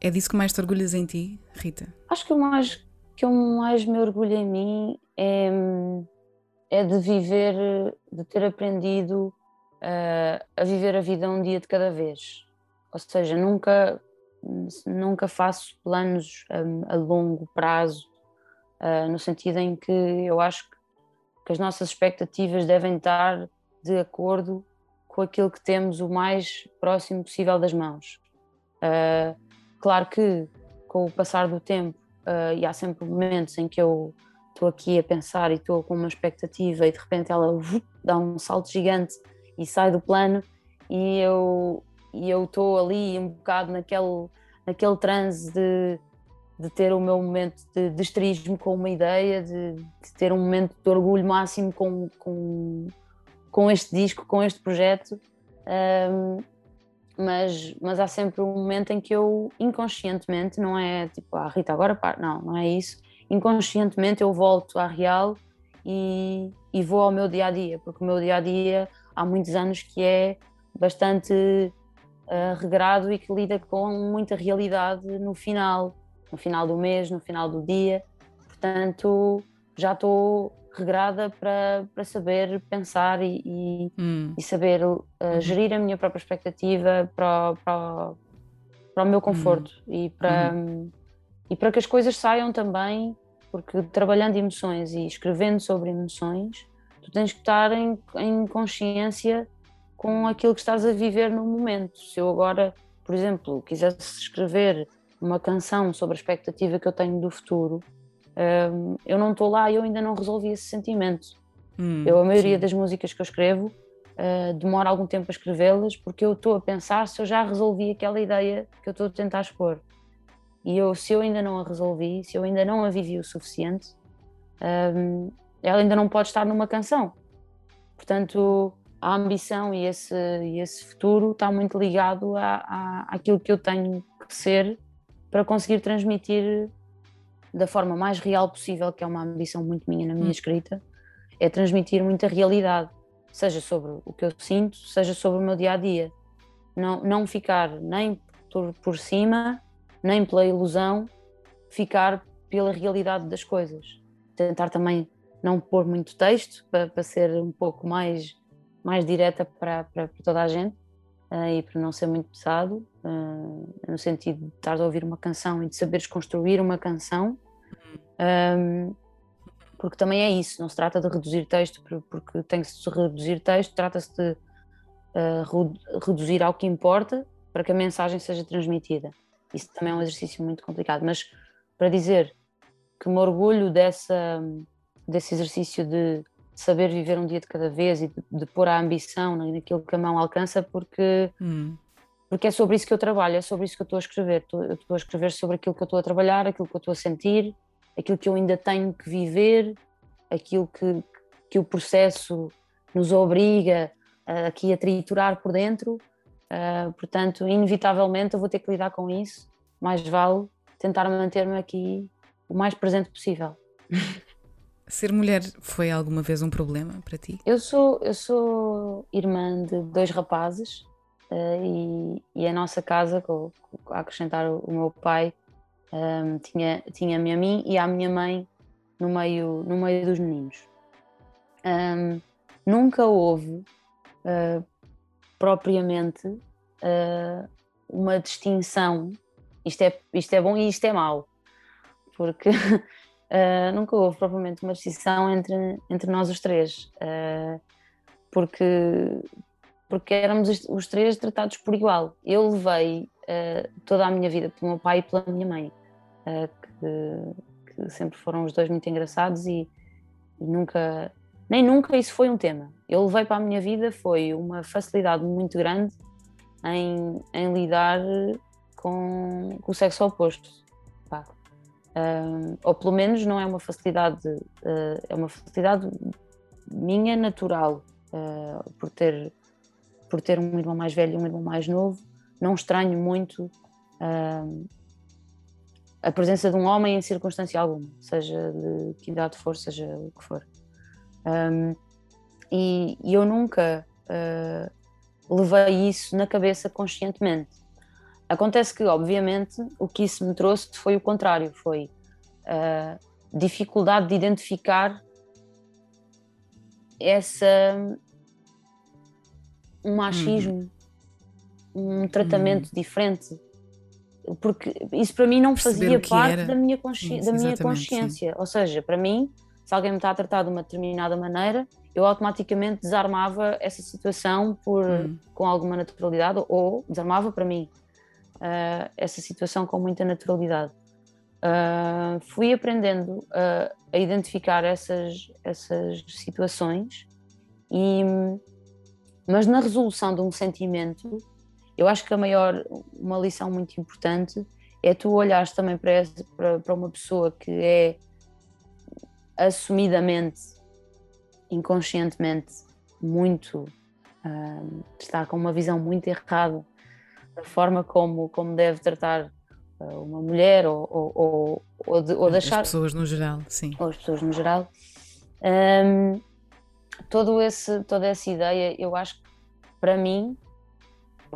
É disso que mais te orgulhas em ti, Rita? Acho que o mais que eu mais me orgulho em mim é, é de viver, de ter aprendido uh, a viver a vida um dia de cada vez. Ou seja, nunca, nunca faço planos a, longo prazo, uh, no sentido em que eu acho que que as nossas expectativas devem estar de acordo com aquilo que temos o mais próximo possível das mãos. Uh, claro que com o passar do tempo, uh, e há sempre momentos em que eu estou aqui a pensar e estou com uma expectativa e de repente ela uh, dá um salto gigante e sai do plano e eu e eu estou ali um bocado naquele naquele transe de de ter o meu momento de, de esterismo com uma ideia, de, de, ter um momento de orgulho máximo com, com, com este disco, com este projeto. Um, mas, mas há sempre um momento em que eu inconscientemente, não é tipo, ah, Rita, agora para, não, não é isso. Inconscientemente eu volto à real e, e vou ao meu dia a dia, porque o meu dia a dia há muitos anos que é bastante uh, regrado e que lida com muita realidade no final no final do mês, no final do dia. Portanto, já estou regrada para, para saber pensar e, e, hum. e saber uh, gerir a minha própria expectativa para, para, para o meu conforto hum. e, para, hum. e para que as coisas saiam também, porque trabalhando emoções e escrevendo sobre emoções, tu tens que estar em, em consciência com aquilo que estás a viver no momento. Se eu agora, por exemplo, quisesse escrever uma canção sobre a expectativa que eu tenho do futuro, um, eu não estou lá e eu ainda não resolvi esse sentimento. Hum, eu, a maioria sim. das músicas que eu escrevo, uh, demoro algum tempo a escrevê-las porque eu estou a pensar se eu já resolvi aquela ideia que eu estou a tentar expor. E eu, se eu ainda não a resolvi, se eu ainda não a vivi o suficiente, um, ela ainda não pode estar numa canção. Portanto, a ambição e esse, e esse futuro está muito ligado a, a, àquilo que eu tenho que ser para conseguir transmitir da forma mais real possível, que é uma ambição muito minha na minha hum. escrita, é transmitir muita realidade, seja sobre o que eu sinto, seja sobre o meu dia a dia. Não, não ficar nem por, por cima, nem pela ilusão, ficar pela realidade das coisas. Tentar também não pôr muito texto para, para ser um pouco mais mais direta para, para, para toda a gente e para não ser muito pesado, uh, no sentido de estar a ouvir uma canção e de saberes construir uma canção, um, ehm, porque também é isso, não se trata de reduzir texto, porque tem que se reduzir texto, trata-se de uh, reduzir ao que importa para que a mensagem seja transmitida. Isso também é um exercício muito complicado, mas para dizer que me orgulho dessa, desse exercício de saber viver um dia de cada vez e de, de pôr a ambição naquilo que a mão alcança, porque, hum. porque é sobre isso que eu trabalho, é sobre isso que eu estou a escrever. Eu estou a escrever sobre aquilo que eu estou a trabalhar, aquilo que eu estou a sentir, aquilo que eu ainda tenho que viver, aquilo que, que o processo nos obriga aqui a triturar por dentro. Uh, portanto, inevitavelmente eu vou ter que lidar com isso. Mais vale tentar manter-me aqui o mais presente possível. Ser mulher foi alguma vez um problema para ti? Eu sou, eu sou irmã de dois rapazes uh, e, e, a nossa casa, com, com, a acrescentar o, o meu pai, um, ehm, tinha, tinha-me a mim e a minha mãe no meio, no meio dos meninos. Um, ehm, nunca houve uh, propriamente uh, uma distinção. Isto é, isto é bom e isto é mau, porque uh, nunca houve propriamente uma distinção entre, entre nós os três, uh, porque, porque éramos os três tratados por igual. Eu levei uh, toda a minha vida pelo meu pai e pela minha mãe, que, que, sempre foram os dois muito engraçados e, e nunca, nem nunca isso foi um tema. Eu levei para a minha vida foi uma facilidade muito grande em, em lidar com, com o sexo oposto Uh, ou pelo menos não é uma facilidade, uh, é uma facilidade minha natural, uh, por, ter, por ter um irmão mais velho e um irmão mais novo, não estranho muito a presença de um homem em circunstância alguma, seja de que idade for, seja o que for. Um, e, e, eu nunca levei isso na cabeça conscientemente. Acontece que, obviamente, o que isso me trouxe foi o contrário, foi a dificuldade de identificar essa um machismo, uhum. um tratamento uhum. diferente, porque isso para mim não fazia parte da minha, consci da minha consciência. Sim. Ou seja, para mim, se alguém me está a tratar de uma determinada maneira, eu automaticamente desarmava essa situação por, uhum. com alguma naturalidade ou desarmava para mim uh, essa situação com muita naturalidade. Uh, fui aprendendo uh, a identificar essas, essas situações, e, mas na resolução de um sentimento, eu acho que a maior, uma lição muito importante é tu olhares também para, essa, para, para uma pessoa que é assumidamente, inconscientemente, muito. Uh, está com uma visão muito errada da forma como, como deve tratar uh, uma mulher ou, ou, ou, ou, de, ou deixar. As pessoas no geral, sim. Ou as pessoas no geral. Um, todo esse, toda essa ideia, eu acho que para mim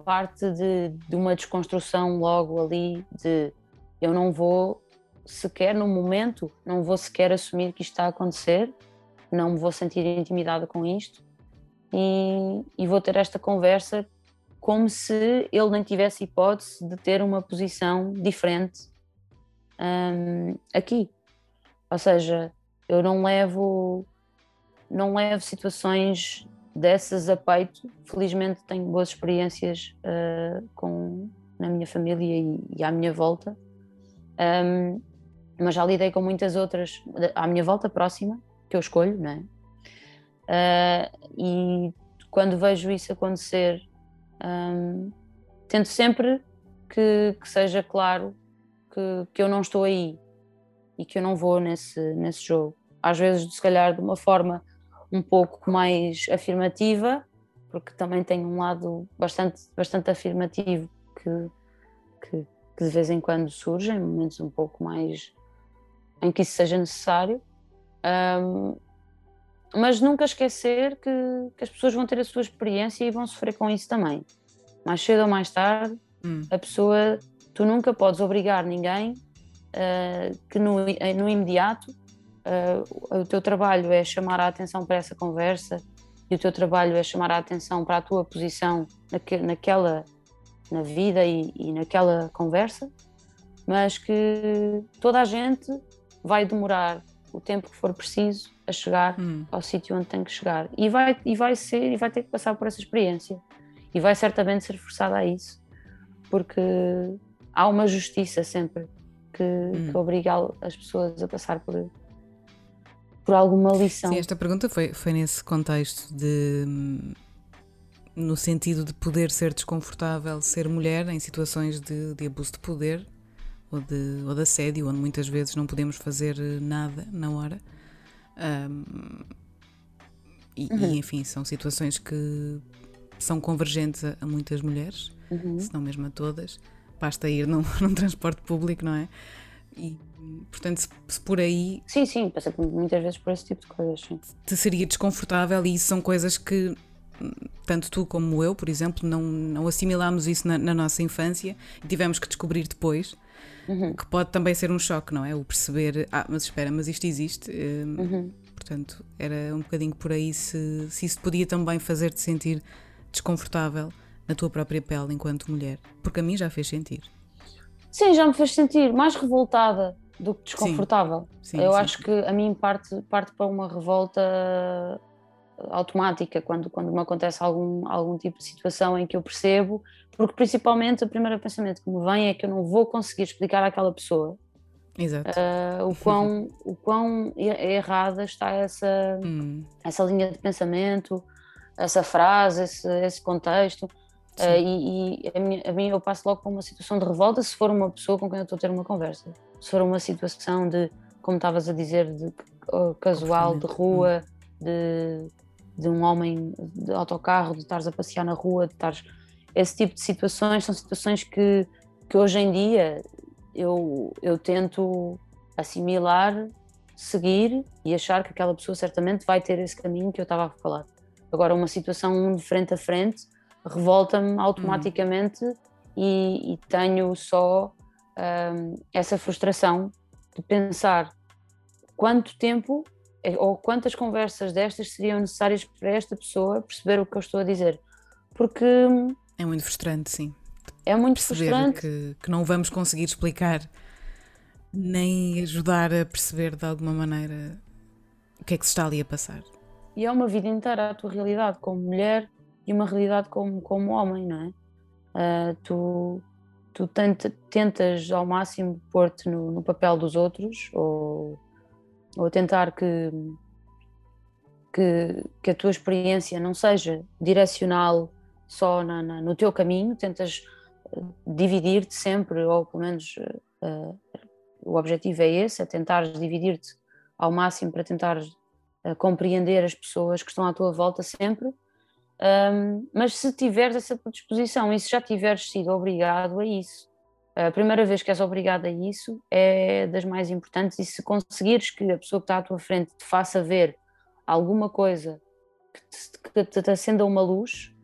parte de, de uma desconstrução logo ali de eu não vou sequer no momento, não vou sequer assumir que isto está a acontecer, não me vou sentir intimidada com isto e, e vou ter esta conversa como se ele nem tivesse hipótese de ter uma posição diferente um, aqui. Ou seja, eu não levo não levo situações dessas a peito. Felizmente tenho boas experiências uh, com na minha família e, e à minha volta. Um, mas já lidei com muitas outras à minha volta próxima que eu escolho, não é? Uh, e quando vejo isso acontecer, um, tento sempre que, que, seja claro que, que eu não estou aí e que eu não vou nesse, nesse jogo. Às vezes, se calhar, de uma forma um pouco mais afirmativa, porque também tem um lado bastante, bastante afirmativo que, que, que de vez em quando surge, em momentos um pouco mais em que isso seja necessário. Um, mas nunca esquecer que, que, as pessoas vão ter a sua experiência e vão sofrer com isso também. Mais cedo ou mais tarde, hum. a pessoa, tu nunca podes obrigar ninguém uh, que no, no imediato uh, o teu trabalho é chamar a atenção para essa conversa e o teu trabalho é chamar a atenção para a tua posição naque, naquela na vida e, e naquela conversa, mas que toda a gente vai demorar o tempo que for preciso a chegar hum. ao sítio onde tem que chegar e vai e vai ser e vai ter que passar por essa experiência e vai certamente ser forçada a isso porque há uma justiça sempre que, hum. que obriga as pessoas a passar por por alguma lição. Sim, esta pergunta foi, foi nesse contexto de no sentido de poder ser desconfortável ser mulher em situações de, de abuso de poder ou de, ou de assédio, onde muitas vezes não podemos fazer nada na hora. Um, e, uhum. e, enfim, são situações que são convergentes a, a muitas mulheres, uhum. se não mesmo a todas. Basta ir num, num transporte público, não é? E, portanto, se, se, por aí. Sim, sim, passa muitas vezes por esse tipo de coisas. Sim. Te seria desconfortável e isso são coisas que tanto tu como eu, por exemplo, não, não assimilámos isso na, na nossa infância e tivemos que descobrir depois. Uhum. Que pode também ser um choque, não é? O perceber, ah, mas espera, mas isto existe. Hum, uhum. Portanto, era um bocadinho por aí se, se isso podia também fazer-te sentir desconfortável na tua própria pele enquanto mulher. Porque a mim já fez sentir. Sim, já me fez sentir mais revoltada do que desconfortável. Sim, sim, Eu sim. acho que a mim parte, parte para uma revolta automática quando, quando me acontece algum, algum tipo de situação em que eu percebo, porque principalmente o primeiro pensamento que me vem é que eu não vou conseguir explicar àquela pessoa. Uh, o, quão, o quão errada está essa, hum. essa linha de pensamento, essa frase, esse, esse contexto. Uh, e, e a, minha, a mim eu passo logo para uma situação de revolta se for uma pessoa com quem eu estou a ter uma conversa. Se for uma situação de, como estavas a dizer, de casual, de rua, hum. de de um homem de autocarro, de estares a passear na rua, de estares. Esse tipo de situações são situações que, que hoje em dia eu, eu tento assimilar, seguir e achar que aquela pessoa certamente vai ter esse caminho que eu estava a falar. Agora, uma situação de frente a frente revolta-me automaticamente hum. e, e, tenho só um, essa frustração de pensar quanto tempo ou quantas conversas destas seriam necessárias para esta pessoa perceber o que eu estou a dizer. Porque. É muito frustrante, sim. É muito perceber frustrante. Que, que não vamos conseguir explicar nem ajudar a perceber de alguma maneira o que é que se está ali a passar. E é uma vida inteira a tua realidade como mulher e uma realidade como, como homem, não é? Uh, tu tu tenta, tentas ao máximo pôr-te no, no, papel dos outros ou ou tentar que, que, que, a tua experiência não seja direcional só na, na, no teu caminho, tentas eh, dividir-te sempre, ou pelo menos uh, o objetivo é esse, é tentar dividir-te ao máximo para tentar uh, compreender as pessoas que estão à tua volta sempre. Um, mas se tiveres essa predisposição e se já tiveres sido obrigado a isso, a primeira vez que és obrigada a isso é das mais importantes, e se conseguires que a pessoa que está à tua frente te faça ver alguma coisa que te, que te acenda uma luz,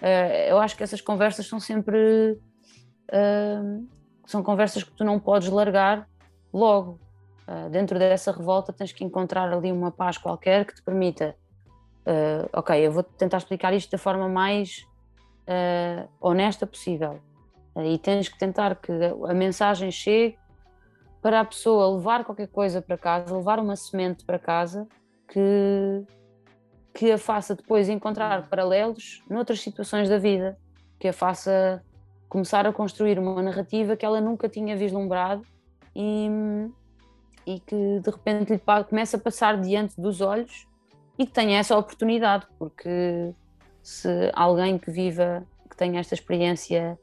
uh, eu acho que essas conversas são sempre. Uh, são conversas que tu não podes largar logo. Uh, dentro dessa revolta tens que encontrar ali uma paz qualquer que te permita. ok, eu vou tentar explicar isto da forma mais honesta possível e tens que tentar que a mensagem chegue para a pessoa levar qualquer coisa para casa, levar uma semente para casa que, que a faça depois encontrar paralelos noutras situações da vida, que a faça começar a construir uma narrativa que ela nunca tinha vislumbrado e, e que de repente lhe começa a passar diante dos olhos e que tenha essa oportunidade, porque se alguém que viva, que tenha esta experiência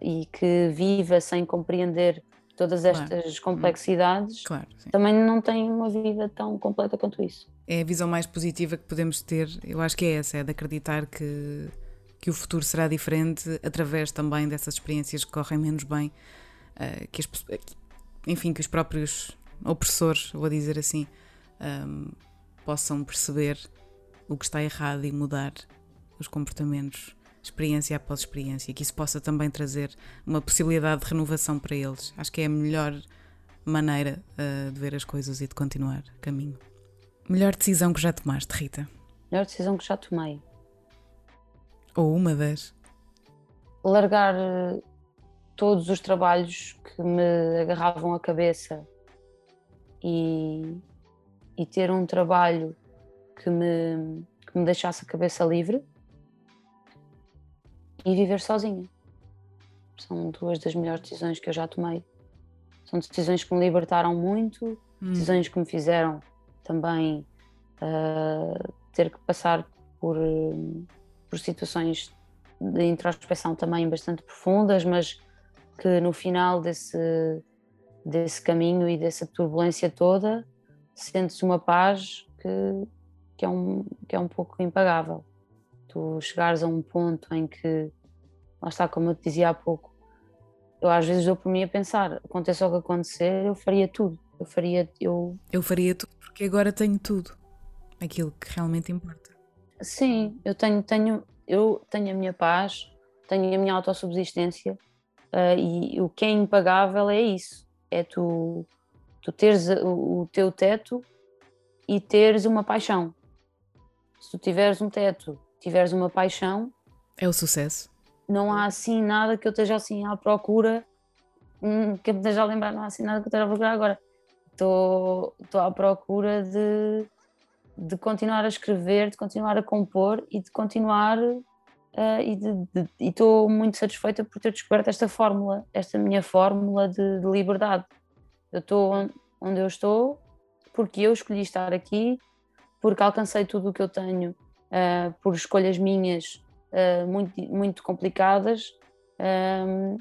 e que viva sem compreender todas estas claro. complexidades, claro, também não tem uma vida tão completa quanto isso. É a visão mais positiva que podemos ter, eu acho que é essa, é de acreditar que, que o futuro será diferente através também dessas experiências que correm menos bem, uh, que as, enfim, que os próprios opressores, vou dizer assim, um, possam perceber o que está errado e mudar os comportamentos experiência após experiência, que isso possa também trazer uma possibilidade de renovação para eles. Acho que é a melhor maneira uh, de ver as coisas e de continuar caminho. Melhor decisão que já tomaste, Rita? Melhor decisão que já tomei. Ou uma das? Largar eh, todos os trabalhos que me agarravam a cabeça e, e ter um trabalho que me, que me deixasse a cabeça livre e viver sozinha. São duas das melhores decisões que eu já tomei. São decisões que me libertaram muito, hum. decisões que me fizeram também uh, ter que passar por, por situações de introspeção também bastante profundas, mas que no final desse, desse caminho e dessa turbulência toda sentes uma paz que, que, é um, que é um pouco impagável tu chegares a um ponto em que, lá está, como eu te dizia há pouco, eu às vezes dou por mim a pensar, aconteça o que acontecer, eu faria tudo. Eu faria, eu... eu faria tudo porque agora tenho tudo, aquilo que realmente importa. Sim, eu tenho, tenho, eu tenho a minha paz, tenho a minha autossubsistência uh, e o que é impagável é isso, é tu, tu teres o, o teu teto e teres uma paixão. Se tu tiveres um teto tiveres uma paixão. É o sucesso. Não há assim nada que eu esteja assim à procura, que eu me esteja a lembrar, não há assim nada que eu esteja a procurar agora. Estou, estou à procura de, de continuar a escrever, de continuar a compor e de continuar. Uh, e, de, de, e estou muito satisfeita por ter descoberto esta fórmula, esta minha fórmula de, de liberdade. Eu estou onde eu estou porque eu escolhi estar aqui, porque alcancei tudo o que eu tenho uh, por escolhas minhas uh, muito, muito complicadas um,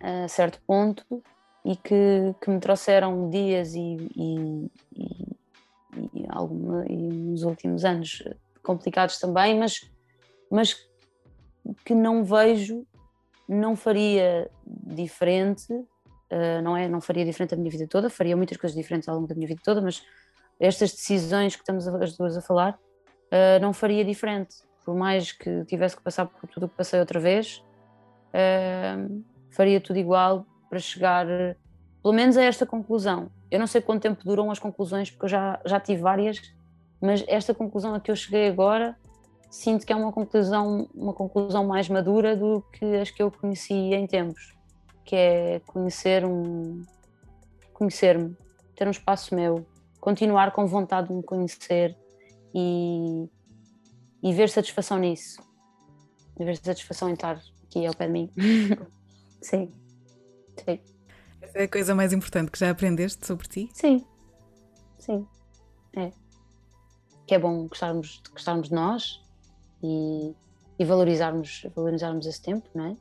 a certo ponto e que, que me trouxeram dias e, e, e, e, alguma, e nos últimos anos complicados também, mas, mas que não vejo, não faria diferente, uh, não é? Não faria diferente a minha vida toda, faria muitas coisas diferentes ao longo da minha vida toda, mas estas decisões que estamos as duas a falar uh, não faria diferente. Por mais que tivesse que passar por tudo o que passei outra vez, uh, faria tudo igual para chegar, pelo menos, a esta conclusão. Eu não sei quanto tempo duram as conclusões, porque eu já, já tive várias, mas esta conclusão a que eu cheguei agora sinto que é uma conclusão, uma conclusão mais madura do que as que eu conheci em tempos, que é conhecer um conhecer-me, ter um espaço meu, continuar com vontade de me conhecer, e, e ver satisfação nisso. E ver satisfação em estar aqui ao pé de mim. Sim. Sim. Essa é a coisa mais importante que já aprendeste sobre ti? Sim. Sim. É. Que é bom gostarmos, gostarmos de nós e, e valorizarmos, valorizarmos esse tempo, não é?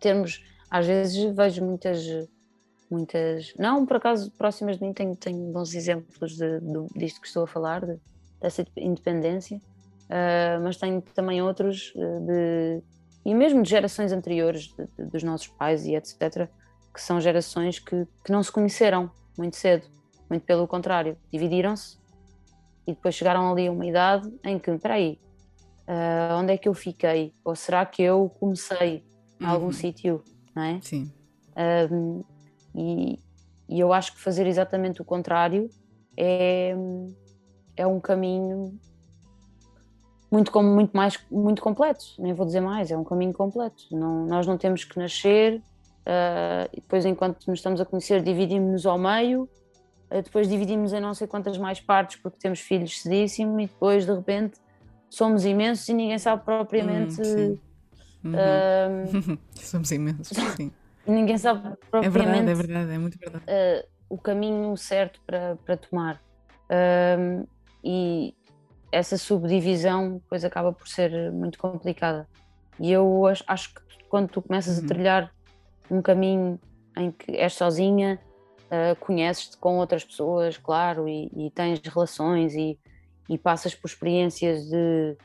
Termos, às vezes vejo muitas muitas, não por acaso próximas de mim tenho, tenho bons exemplos de, de, disto que estou a falar, de, dessa independência, uh, mas tenho também outros ah, de, e mesmo de gerações anteriores, de, de, dos nossos pais e etc., que são gerações que, que não se conheceram muito cedo, muito pelo contrário, dividiram-se e depois chegaram ali a uma idade em que, espera aí, uh, onde é que eu fiquei? Ou será que eu comecei em uhum. algum sítio, não é? Sim. e, e eu acho que fazer exatamente o contrário é, é um caminho muito, muito mais muito completo, nem vou dizer mais, é um caminho completo. Não, nós não temos que nascer uh, e depois, enquanto nos estamos a conhecer, dividimos-nos ao meio, uh, depois dividimos em não sei quantas mais partes porque temos filhos cedíssimo e depois, de repente, somos imensos e ninguém sabe propriamente. Hum, uhum. uh, somos imensos, sim. ninguém sabe propriamente. É verdade, é verdade, é muito verdade. o caminho certo para, para tomar. E, essa subdivisão depois acaba por ser muito complicada. E eu acho, que quando tu começas uhum. a trilhar um caminho em que és sozinha, uh, conheces-te com outras pessoas, claro, e, e tens relações e, e, passas por experiências de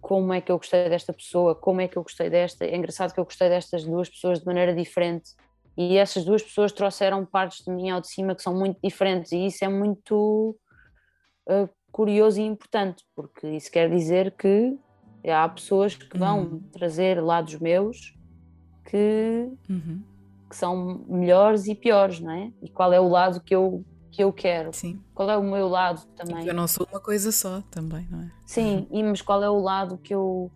como é que eu gostei desta pessoa, como é que eu gostei desta. É engraçado que eu gostei destas duas pessoas de maneira diferente e essas duas pessoas trouxeram partes de mim ao de cima que são muito diferentes e isso é muito uh, curioso e importante, porque isso quer dizer que há pessoas que vão uhum. trazer lados meus que, uhum. que são melhores e piores, não é? E qual é o lado que eu, que eu quero? Sim. Qual é o meu lado também? Eu não sou uma coisa só também, não é? Sim, e, mas qual é o lado que eu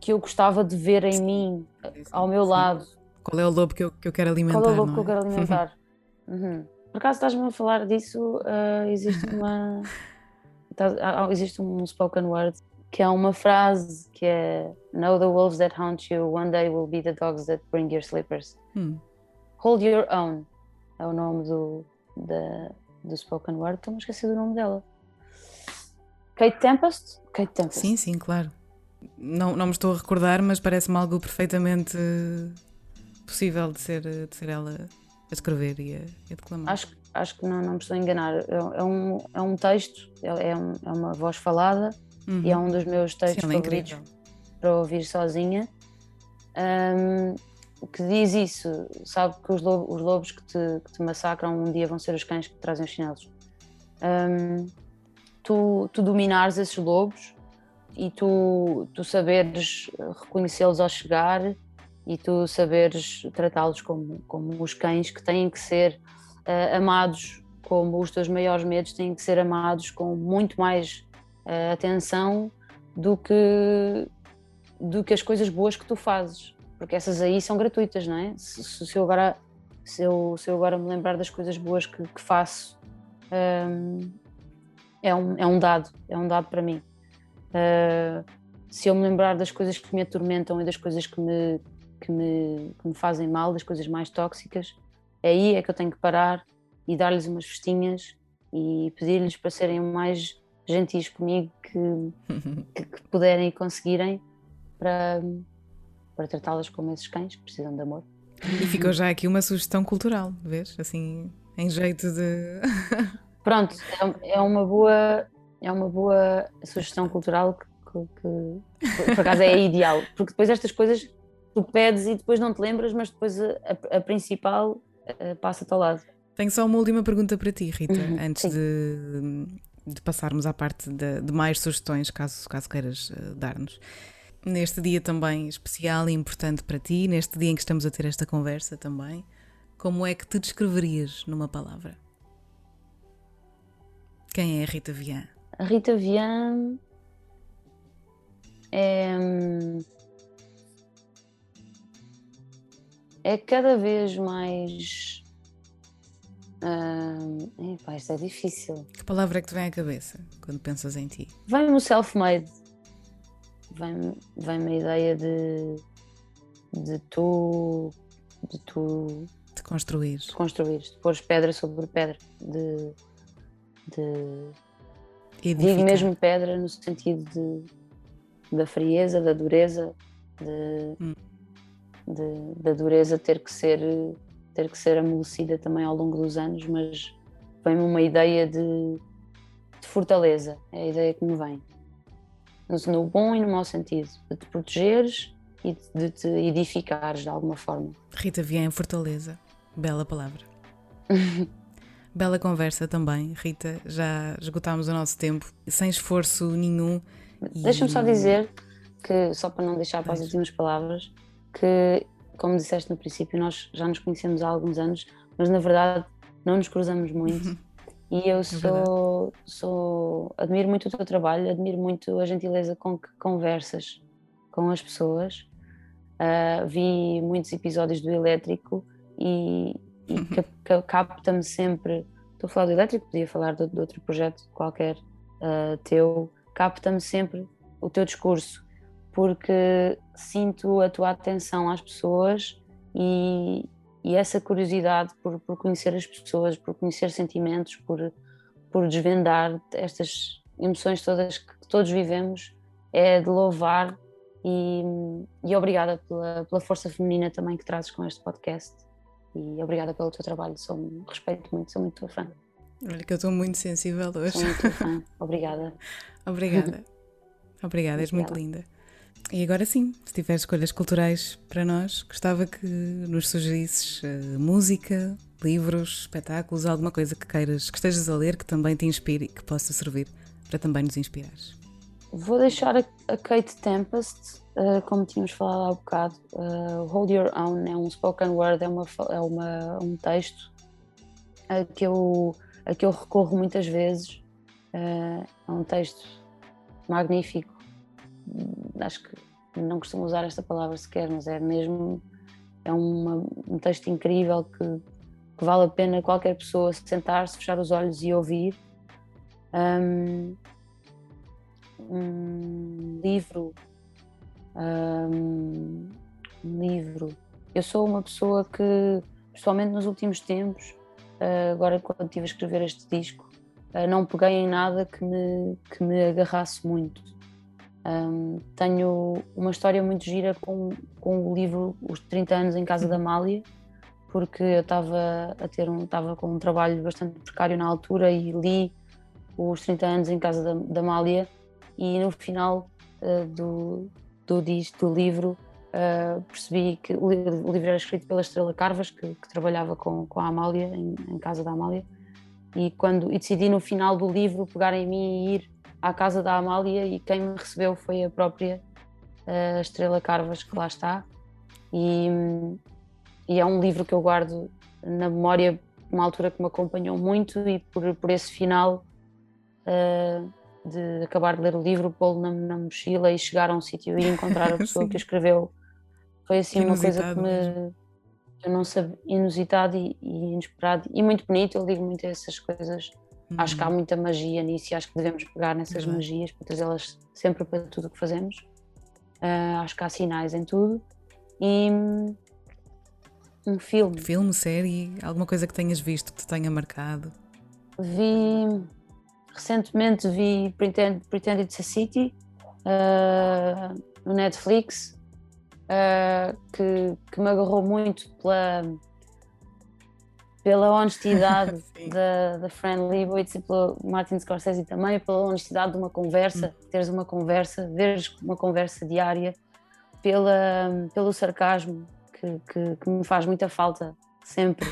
que eu gostava de ver em sim. mim, ao meu sim. lado? Qual é o lobo que eu, que eu quero alimentar? Qual é o lobo é? que eu quero alimentar? uhum. Por acaso estás-me a falar disso? Uh, existe uma. Tá, existe um spoken word que é uma frase que é Know the wolves that haunt you, one day will be the dogs that bring your slippers. Hmm. Hold your own é o nome do, da, do spoken word, estou-me a esquecer do nome dela. Kate Tempest? Kate Tempest. Sim, sim, claro. Não, não me estou a recordar, mas parece-me algo perfeitamente possível de ser, de ser ela a escrever e a, a declamar. Acho, acho que não, não me estou a enganar. É, é um, é um texto, é, é, um, é uma voz falada uhum. e é um dos meus textos Sim, é favoritos é para ouvir sozinha. Um, que diz isso, sabe que os lobos, os lobos que, te, que, te, massacram um dia vão ser os cães que te trazem os chinelos. Um, tu, tu dominares esses lobos e tu, tu saberes reconhecê-los ao chegar e tu saberes tratá-los como, como os cães que têm que ser uh, amados como os teus maiores medos têm que ser amados com muito mais uh, atenção do que do que as coisas boas que tu fazes. Porque essas aí são gratuitas não é? Se, se eu agora se eu, se eu agora me lembrar das coisas boas que, que faço um, ehm, é um é um dado é um dado para mim. Uh, se eu me lembrar das coisas que me atormentam e das coisas que me que me, que me fazem mal, das coisas mais tóxicas, aí é que eu tenho que parar e dar-lhes umas festinhas e pedir-lhes para serem mais gentis comigo que, que, puderem e conseguirem para, para tratá-las como esses cães que precisam de amor. E ficou já aqui uma sugestão cultural, vês? Assim, em jeito de. Pronto, é, é uma boa é uma boa sugestão cultural que, que, que, por acaso é ideal, porque depois estas coisas tu pedes e depois não te lembras, mas depois a, a, principal uh, passa-te ao lado. Tenho só uma última pergunta para ti, Rita, uhum, antes de, de, passarmos à parte de, de, mais sugestões, caso, caso queiras uh, dar-nos. Neste dia também especial e importante para ti, neste dia em que estamos a ter esta conversa também, como é que te descreverias numa palavra? Quem é a Rita Vian? A Rita Vian é é cada vez mais. Uh, epá, isto é difícil. Que palavra é que te vem à cabeça quando pensas em ti? Vem-me o self-made. Vem-me vem a ideia de, de tu. de tu. de construir. De construir, de pôr pedra sobre pedra. De. de Edificar. Digo mesmo pedra no sentido de, da frieza, da dureza, de, hum de, da dureza ter que ser ter que ser amolecida também ao longo dos anos, mas vem-me uma ideia de, de, fortaleza, é a ideia que me vem. No, bom e no mau sentido, de te protegeres e de, de te edificares de alguma forma. Rita Vien Fortaleza, bela palavra. bela conversa também, Rita. Já esgotámos o nosso tempo sem esforço nenhum. Deixa-me e... só dizer que, só para não deixar para as últimas palavras, que, como disseste no princípio, nós já nos conhecemos há alguns anos, mas na verdade não nos cruzamos muito. Uhum. E eu é sou, sou, admiro muito o teu trabalho, admiro muito a gentileza com que conversas com as pessoas. Uh, vi muitos episódios do Elétrico e, e uhum. capta-me sempre. Estou a falar do Elétrico, podia falar de, de outro projeto qualquer uh, teu. Capta-me sempre o teu discurso porque sinto a tua atenção às pessoas e, e essa curiosidade por, por, conhecer as pessoas, por conhecer sentimentos, por, por desvendar estas, emoções todas que todos vivemos, é de louvar e, e obrigada pela, pela força feminina também que trazes com este podcast e obrigada pelo teu trabalho, sou, respeito muito, sou muito tua fã. Olha que eu estou muito sensível hoje. Sou muito fã, obrigada. obrigada. Obrigada, és muito linda. E agora sim, se tiveres escolhas culturais para nós, gostava que nos sugerisses uh, música, livros, espetáculos, alguma coisa que queiras, que estejas a ler, que também te inspire e que possa servir para também nos inspirares. Vou deixar a, Kate Tempest, uh, como tínhamos falado há bocado. Uh, Hold Your Own é um spoken word, é, uma, é uma, um texto a que, eu, a que eu recorro muitas vezes. é um texto magnífico acho que não costumo usar esta palavra sequer, mas é mesmo é uma, um texto incrível que, que, vale a pena qualquer pessoa sentar-se, fechar os olhos e ouvir. Um, um livro, um, um, livro. Eu sou uma pessoa que, principalmente nos últimos tempos, uh, agora quando estive a escrever este disco, uh, não peguei em nada que me, que me agarrasse muito um, tenho uma história muito gira com, com o livro Os 30 anos em casa da Amália, porque eu estava a ter um, estava com um trabalho bastante precário na altura e li os 30 anos em casa da, da Amália e no final uh, do, do, do livro uh, percebi que o, o, livro era escrito pela Estrela Carvas, que, que trabalhava com, com a Amália, em, em, casa da Amália, e, quando, e decidi no final do livro pegar em mim e ir à casa da Amália e quem me recebeu foi a própria uh, Estrela Carvas, que lá está. E, e, é um livro que eu guardo na memória, uma altura que me acompanhou muito e por, por esse final uh, de acabar de ler o livro, pô-lo na, na, mochila e chegar a um sítio e encontrar a pessoa que escreveu. Foi assim uma coisa que me. Eu não sabia, inusitado e, e inesperado e muito bonito. Eu ligo muito a essas coisas Uhum. Acho que há uhum. muita magia nisso e acho que devemos pegar nessas uhum. magias para trazê-las sempre para tudo o que fazemos. Uh, acho que há sinais em tudo. E um filme. Filme, série, alguma coisa que tenhas visto que te tenha marcado? Vi recentemente vi Pretend, Pretend It's a City uh, no Netflix uh, que, que me agarrou muito pela pela honestidade da, da Fran Lebowitz e pelo Martin Scorsese também, pela honestidade de uma conversa, hum. teres uma conversa, veres uma conversa diária, pela, pelo sarcasmo que, que, que me faz muita falta sempre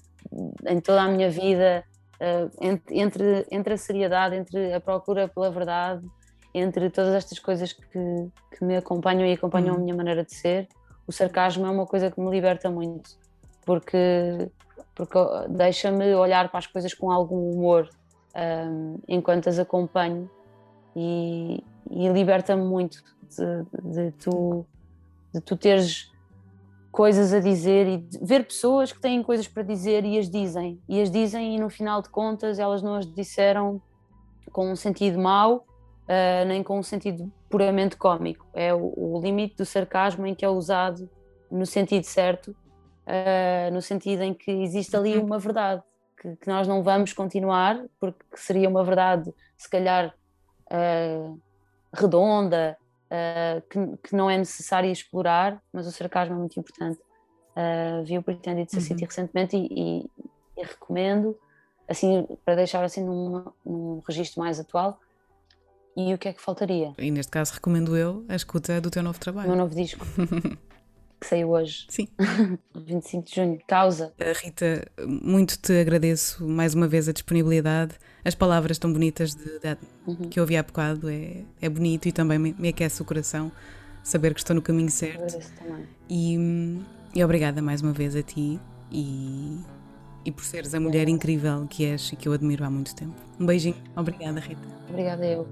em toda a minha vida, uh, entre, entre a seriedade, entre a procura pela verdade, entre todas estas coisas que, que me acompanham e acompanham a hum. minha maneira de ser, o sarcasmo é uma coisa que me liberta muito, porque porque deixa-me olhar para as coisas com algum humor um, enquanto as acompanho. E, e liberta-me muito de, de, tu, de tu teres coisas a dizer e ver pessoas que têm coisas para dizer e as dizem. E as dizem e no final de contas elas não as disseram com um sentido mau uh, nem com um sentido puramente cómico. É o, o limite do sarcasmo em que é usado no sentido certo uh, no sentido em que existe ali uhum. uma verdade que, que, nós não vamos continuar, porque seria uma verdade, se calhar, uh, redonda, uh, que, que, não é necessário explorar, mas o sarcasmo é muito importante. Vi o Pretend It's a City uhum. recentemente e, e, e, recomendo, assim, para deixar assim num, num registro mais atual. E o que é que faltaria? E neste caso recomendo eu a escuta do teu novo trabalho. O meu novo disco. que saiu hoje. Sim. 25 de junho, causa. Rita, muito te agradeço mais uma vez a disponibilidade, as palavras tão bonitas de, de, uhum. que eu ouvi há bocado, é, é bonito e também me, me aquece o coração saber que estou no caminho certo. Agradeço também. E, e obrigada mais uma vez a ti e, e por seres a mulher incrível que és e que eu admiro há muito tempo. Um beijinho. Obrigada, Rita. Obrigada eu.